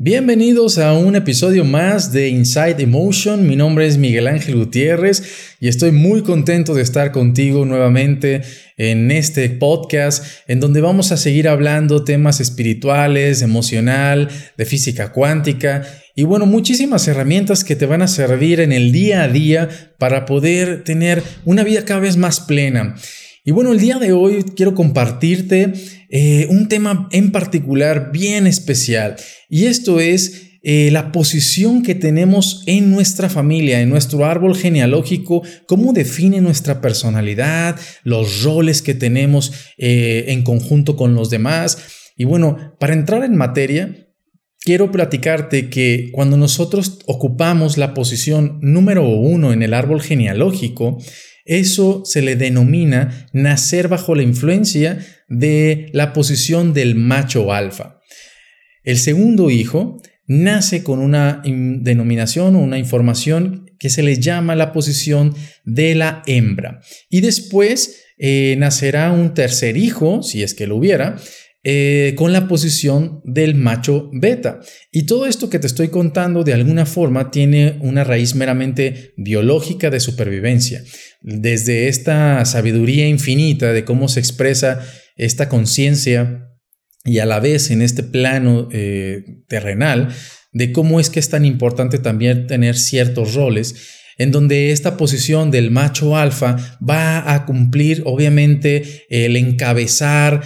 Bienvenidos a un episodio más de Inside Emotion. Mi nombre es Miguel Ángel Gutiérrez y estoy muy contento de estar contigo nuevamente en este podcast en donde vamos a seguir hablando temas espirituales, emocional, de física cuántica y bueno, muchísimas herramientas que te van a servir en el día a día para poder tener una vida cada vez más plena. Y bueno, el día de hoy quiero compartirte eh, un tema en particular bien especial y esto es eh, la posición que tenemos en nuestra familia, en nuestro árbol genealógico, cómo define nuestra personalidad, los roles que tenemos eh, en conjunto con los demás. Y bueno, para entrar en materia, quiero platicarte que cuando nosotros ocupamos la posición número uno en el árbol genealógico, eso se le denomina nacer bajo la influencia de la posición del macho alfa. El segundo hijo nace con una denominación o una información que se le llama la posición de la hembra. Y después eh, nacerá un tercer hijo, si es que lo hubiera, eh, con la posición del macho beta. Y todo esto que te estoy contando de alguna forma tiene una raíz meramente biológica de supervivencia. Desde esta sabiduría infinita de cómo se expresa esta conciencia y a la vez en este plano eh, terrenal, de cómo es que es tan importante también tener ciertos roles en donde esta posición del macho alfa va a cumplir obviamente el encabezar,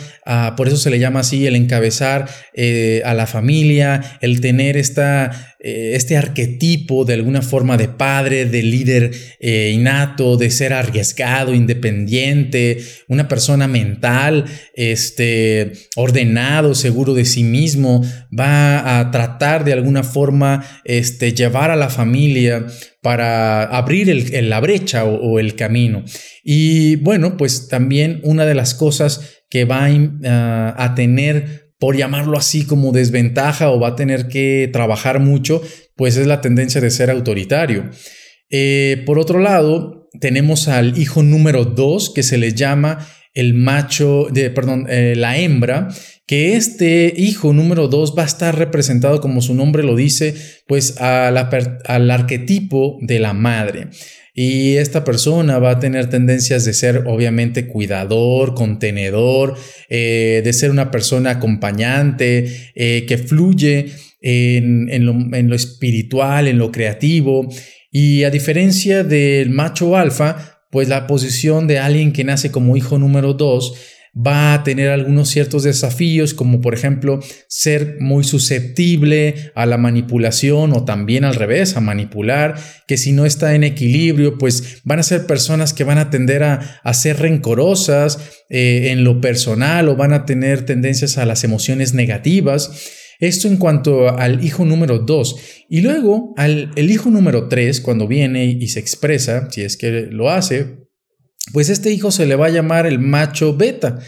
por eso se le llama así, el encabezar eh, a la familia, el tener esta eh, este arquetipo de alguna forma de padre, de líder eh, innato, de ser arriesgado, independiente, una persona mental, este, ordenado, seguro de sí mismo, va a tratar de alguna forma este, llevar a la familia para abrir la brecha o, el camino. Y bueno, pues también una de las cosas que va a tener por llamarlo así como desventaja o va a tener que trabajar mucho, pues es la tendencia de ser autoritario. Eh, por otro lado, tenemos al hijo número 2 que se le llama el macho, de, perdón, eh, la hembra, que este hijo número 2 va a estar representado, como su nombre lo dice, pues al arquetipo de la madre. Y esta persona va a tener tendencias de ser obviamente cuidador, contenedor, eh, de ser una persona acompañante, eh, que fluye en, lo, en lo espiritual, en lo creativo. Y a diferencia del macho alfa, pues la posición de alguien que nace como hijo número 2 va a tener algunos ciertos desafíos, como por ejemplo ser muy susceptible a la manipulación o también al revés, a manipular, que si no está en equilibrio, pues van a ser personas que van a tender a, ser rencorosas eh, en lo personal o van a tener tendencias a las emociones negativas. Esto en cuanto al hijo número 2. Y luego al el hijo número 3, cuando viene y se expresa, si es que lo hace, pues este hijo se le va a llamar el macho beta.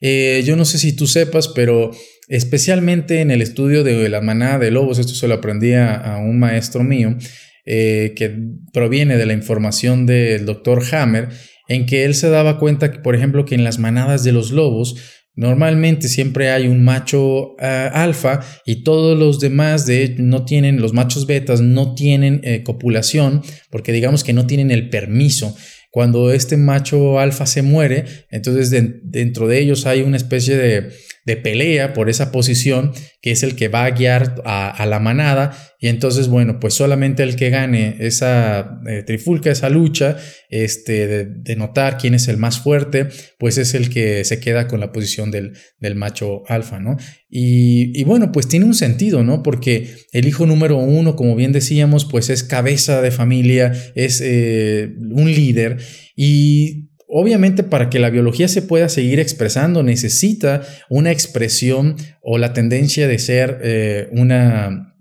Eh, yo no sé si tú sepas, pero especialmente en el estudio de la manada de lobos, esto se lo aprendí a, un maestro mío, eh, que proviene de la información del doctor Hammer, en que él se daba cuenta que, por ejemplo, que en las manadas de los lobos, Normalmente siempre hay un macho ah, alfa y todos los demás de no tienen, los machos betas no tienen eh, copulación porque digamos que no tienen el permiso. Cuando este macho alfa se muere, entonces dentro de ellos hay una especie de, de pelea por esa posición, que es el que va a guiar a, la manada. Y entonces, bueno, pues solamente el que gane esa eh, trifulca, esa lucha, este, de, notar quién es el más fuerte, pues es el que se queda con la posición del, del macho alfa, ¿no? Y, y, bueno, pues tiene un sentido, ¿no? Porque el hijo número uno, como bien decíamos, pues es cabeza de familia, es eh, un líder. Y Obviamente para que la biología se pueda seguir expresando necesita una expresión o la tendencia de ser eh, una,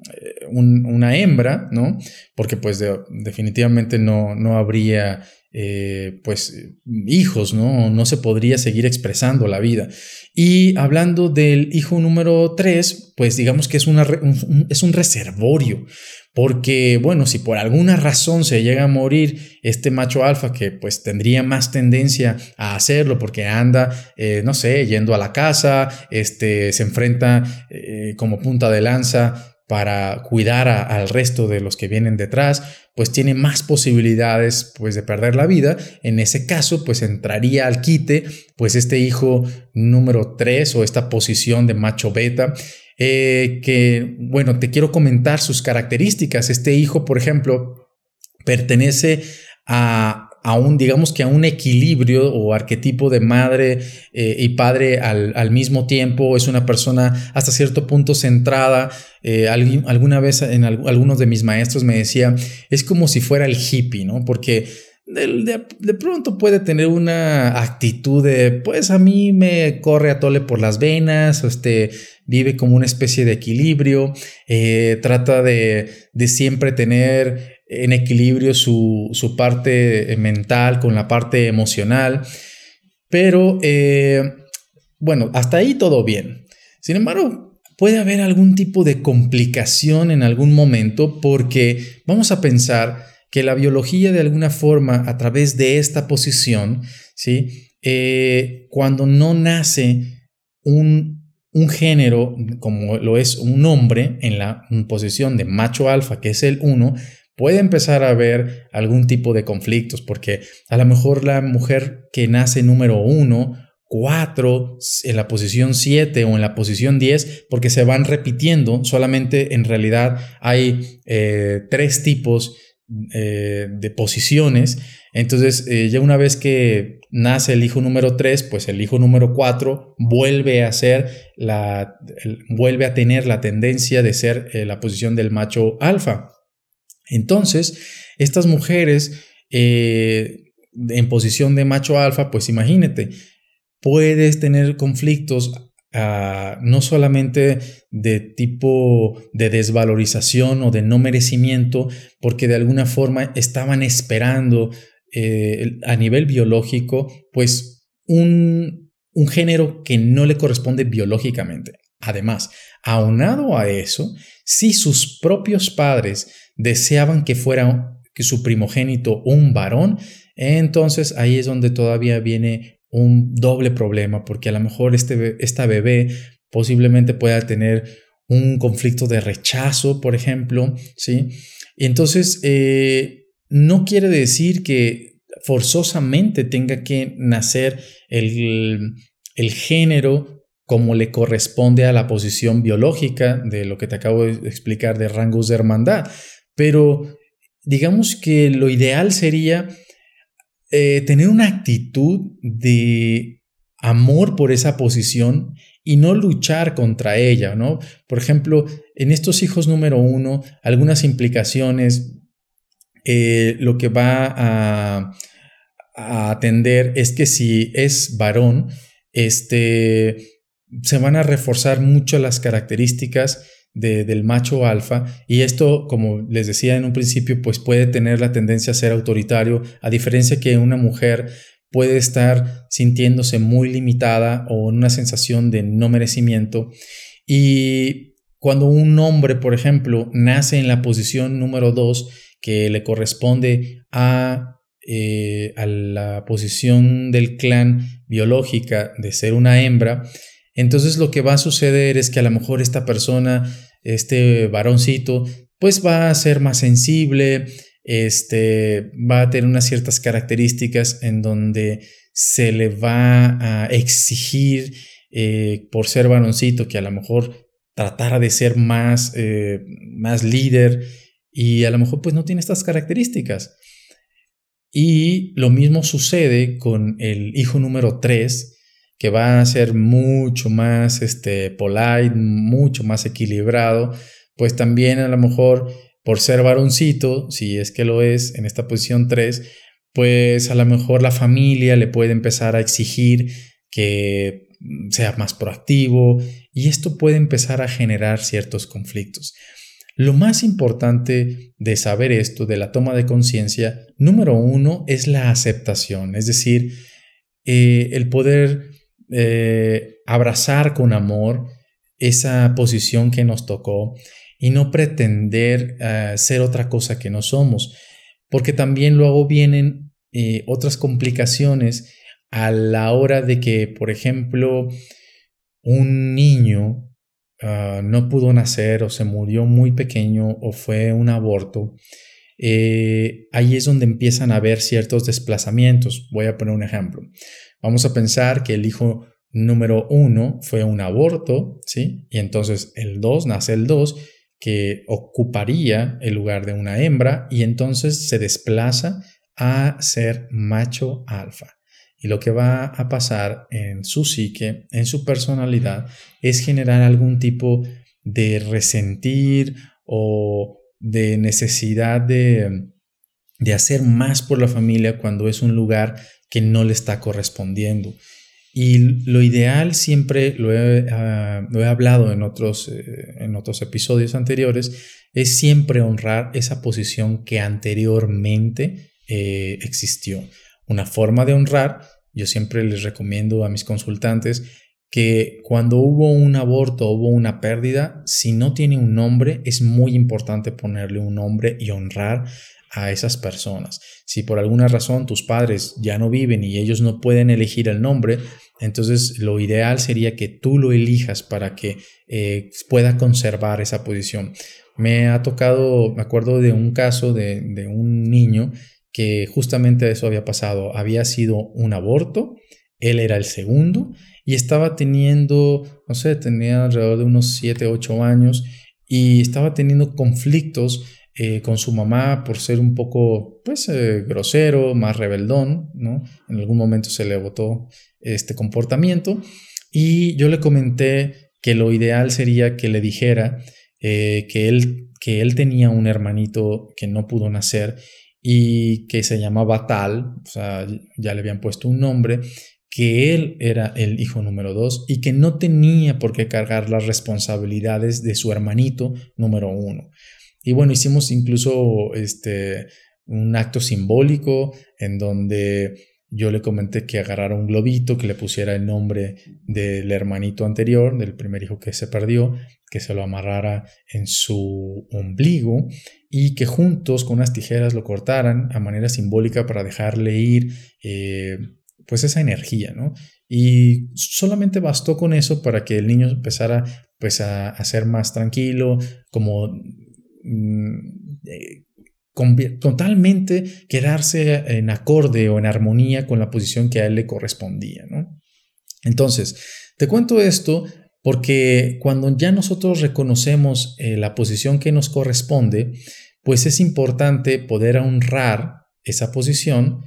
una hembra, ¿no? Porque pues definitivamente no, no habría eh, pues hijos, ¿no? No se podría seguir expresando la vida. Y hablando del hijo número 3, pues digamos que es, una, es un reservorio, porque, bueno, si por alguna razón se llega a morir este macho alfa, que pues tendría más tendencia a hacerlo porque anda, eh, no sé, yendo a la casa, este, se enfrenta eh, como punta de lanza para cuidar al resto de los que vienen detrás, pues tiene más posibilidades pues de perder la vida. En ese caso, pues entraría al quite pues este hijo número 3 o esta posición de macho beta eh, que, bueno, te quiero comentar sus características. Este hijo, por ejemplo, pertenece a, a un, digamos que a un equilibrio o arquetipo de madre eh, y padre al, mismo tiempo, es una persona hasta cierto punto centrada. Eh, alguna vez en algunos de mis maestros me decía, es como si fuera el hippie, ¿no? Porque de, de, pronto puede tener una actitud de, pues a mí me corre a tole por las venas, este, vive como una especie de equilibrio, eh, trata de, de siempre tener en equilibrio su, parte mental con la parte emocional. Pero, eh, bueno, hasta ahí todo bien. Sin embargo, puede haber algún tipo de complicación en algún momento porque vamos a pensar que la biología de alguna forma a través de esta posición, ¿sí? Eh, cuando no nace un, un, género como lo es un hombre en la posición de macho alfa, que es el 1, puede empezar a haber algún tipo de conflictos, porque a lo mejor la mujer que nace número uno, cuatro, en la posición siete o en la posición diez, porque se van repitiendo, solamente en realidad hay eh, tres tipos eh, de posiciones. Entonces, eh, ya una vez que nace el hijo número 3, pues el hijo número 4 vuelve a ser la, vuelve a tener la tendencia de ser la posición del macho alfa. Entonces, estas mujeres eh, en posición de macho alfa, pues imagínate, puedes tener conflictos ah, no solamente de tipo de desvalorización o de no merecimiento, porque de alguna forma estaban esperando eh, a nivel biológico, pues un, un género que no le corresponde biológicamente. Además, aunado a eso, si sus propios padres deseaban que fuera su primogénito un varón, entonces ahí es donde todavía viene un doble problema, porque a lo mejor este, esta bebé posiblemente pueda tener un conflicto de rechazo, por ejemplo, ¿sí? Y entonces, eh, no quiere decir que forzosamente tenga que nacer el, el género como le corresponde a la posición biológica de lo que te acabo de explicar de rangos de hermandad, pero digamos que lo ideal sería eh, tener una actitud de amor por esa posición y no luchar contra ella, ¿no? Por ejemplo, en estos hijos número uno, algunas implicaciones, eh, lo que va a, a, atender es que si es varón, este, se van a reforzar mucho las características del macho alfa y esto, como les decía en un principio, pues puede tener la tendencia a ser autoritario, a diferencia que una mujer puede estar sintiéndose muy limitada o en una sensación de no merecimiento. Y cuando un hombre, por ejemplo, nace en la posición número 2, que le corresponde a, eh, a la posición del clan biológica de ser una hembra, entonces lo que va a suceder es que a lo mejor esta persona, este varoncito, pues va a ser más sensible, este, va a tener unas ciertas características en donde se le va a exigir eh, por ser varoncito que a lo mejor tratara de ser más, eh, más líder y a lo mejor pues no tiene estas características. Y lo mismo sucede con el hijo número 3, que va a ser mucho más este, polite, mucho más equilibrado, pues también a lo mejor por ser varoncito, si es que lo es en esta posición 3, pues a lo mejor la familia le puede empezar a exigir que sea más proactivo y esto puede empezar a generar ciertos conflictos. Lo más importante de saber esto, de la toma de conciencia, número uno, es la aceptación, es decir, eh, el poder eh, abrazar con amor esa posición que nos tocó y no pretender eh, ser otra cosa que no somos, porque también luego vienen eh, otras complicaciones a la hora de que, por ejemplo, un niño ah, no pudo nacer o se murió muy pequeño o fue un aborto, eh, ahí es donde empiezan a haber ciertos desplazamientos. Voy a poner un ejemplo. Vamos a pensar que el hijo número uno fue un aborto, ¿sí? Y entonces el 2 nace el 2 que ocuparía el lugar de una hembra y entonces se desplaza a ser macho alfa. Y lo que va a pasar en su psique, en su personalidad, es generar algún tipo de resentir o de necesidad de, de hacer más por la familia cuando es un lugar que no le está correspondiendo. Y lo ideal siempre, lo he, ah, lo he hablado en otros, eh, en otros episodios anteriores, es siempre honrar esa posición que anteriormente eh, existió. Una forma de honrar, yo siempre les recomiendo a mis consultantes que cuando hubo un aborto, hubo una pérdida, si no tiene un nombre, es muy importante ponerle un nombre y honrar a esas personas. Si por alguna razón tus padres ya no viven y ellos no pueden elegir el nombre, entonces lo ideal sería que tú lo elijas para que eh, pueda conservar esa posición. Me ha tocado, me acuerdo de un caso de, de un niño que justamente eso había pasado. Había sido un aborto, él era el segundo y estaba teniendo, no sé, tenía alrededor de unos 7, 8 años y estaba teniendo conflictos eh, con su mamá por ser un poco, pues, eh, grosero, más rebeldón, ¿no? En algún momento se le botó este comportamiento y yo le comenté que lo ideal sería que le dijera eh, que, él, que él tenía un hermanito que no pudo nacer y que se llamaba tal, o sea, ya le habían puesto un nombre, que él era el hijo número dos y que no tenía por qué cargar las responsabilidades de su hermanito número uno. Y bueno, hicimos incluso este, un acto simbólico en donde yo le comenté que agarrara un globito, que le pusiera el nombre del hermanito anterior, del primer hijo que se perdió, que se lo amarrara en su ombligo y que juntos con unas tijeras lo cortaran a manera simbólica para dejarle ir eh, pues esa energía, ¿no? Y solamente bastó con eso para que el niño empezara pues a, ser más tranquilo, como mm, eh, totalmente quedarse en acorde o en armonía con la posición que a él le correspondía, ¿no? Entonces, te cuento esto porque cuando ya nosotros reconocemos eh, la posición que nos corresponde, pues es importante poder honrar esa posición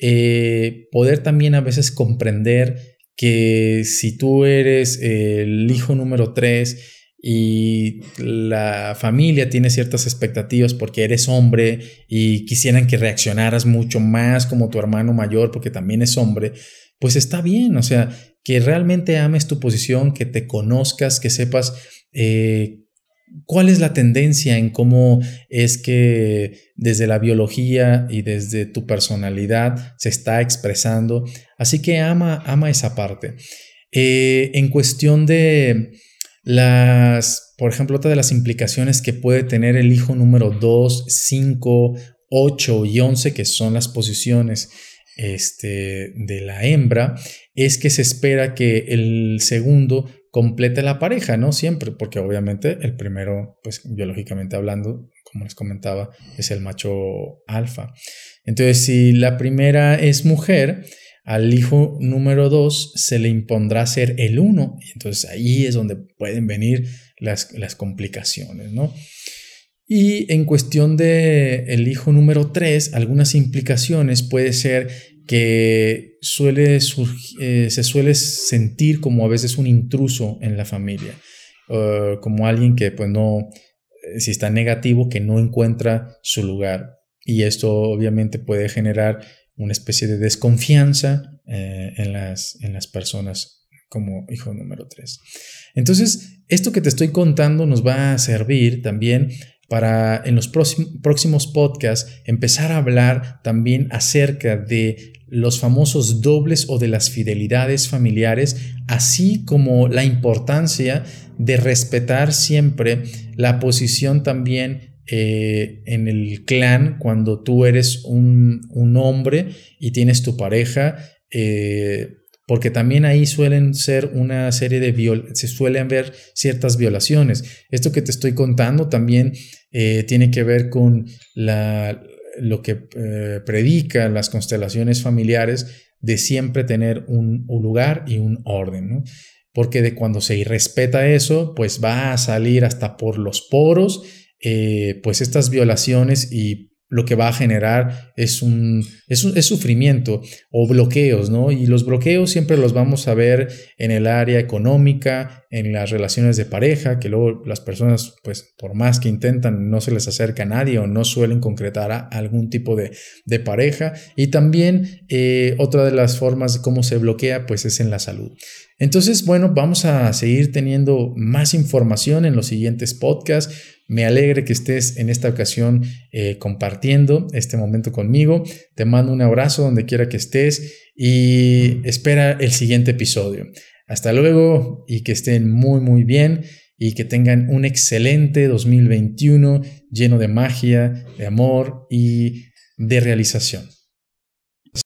eh, poder también a veces comprender que si tú eres el hijo número 3 y la familia tiene ciertas expectativas porque eres hombre y quisieran que reaccionaras mucho más como tu hermano mayor porque también es hombre, pues está bien, o sea, que realmente ames tu posición, que te conozcas, que sepas eh, ¿Cuál es la tendencia en cómo es que desde la biología y desde tu personalidad se está expresando? Así que ama, ama esa parte. Eh, en cuestión de las, por ejemplo, otra de las implicaciones que puede tener el hijo número 2, 5, 8 y 11, que son las posiciones este, de la hembra, es que se espera que el segundo complete la pareja, ¿no? Siempre, porque obviamente el primero, pues biológicamente hablando, como les comentaba, es el macho alfa. Entonces, si la primera es mujer, al hijo número dos se le impondrá ser el uno. Entonces ahí es donde pueden venir las, las complicaciones, ¿no? Y en cuestión de el hijo número 3, algunas implicaciones puede ser que suele eh, se suele sentir como a veces un intruso en la familia, uh, como alguien que pues no, eh, si está negativo, que no encuentra su lugar. Y esto obviamente puede generar una especie de desconfianza eh, en, las, en las personas como hijo número 3. Entonces, esto que te estoy contando nos va a servir también para en los próximos podcasts empezar a hablar también acerca de los famosos dobles o de las fidelidades familiares, así como la importancia de respetar siempre la posición también eh, en el clan cuando tú eres un, hombre y tienes tu pareja. Eh, porque también ahí suelen ser una serie de viol se suelen ver ciertas violaciones. Esto que te estoy contando también eh, tiene que ver con la, lo que eh, predica las constelaciones familiares de siempre tener un, lugar y un orden, porque de cuando se irrespeta eso, pues va a salir hasta por los poros, eh, pues estas violaciones y lo que va a generar es un, es sufrimiento o bloqueos, ¿no? Y los bloqueos siempre los vamos a ver en el área económica, en las relaciones de pareja, que luego las personas, pues por más que intentan, no se les acerca a nadie o no suelen concretar a algún tipo de, pareja. Y también eh, otra de las formas de cómo se bloquea, pues es en la salud. Entonces, bueno, vamos a seguir teniendo más información en los siguientes podcasts. Me alegre que estés en esta ocasión eh, compartiendo este momento conmigo. Te mando un abrazo donde quiera que estés y espera el siguiente episodio. Hasta luego y que estén muy muy bien y que tengan un excelente 2021 lleno de magia, de amor y de realización.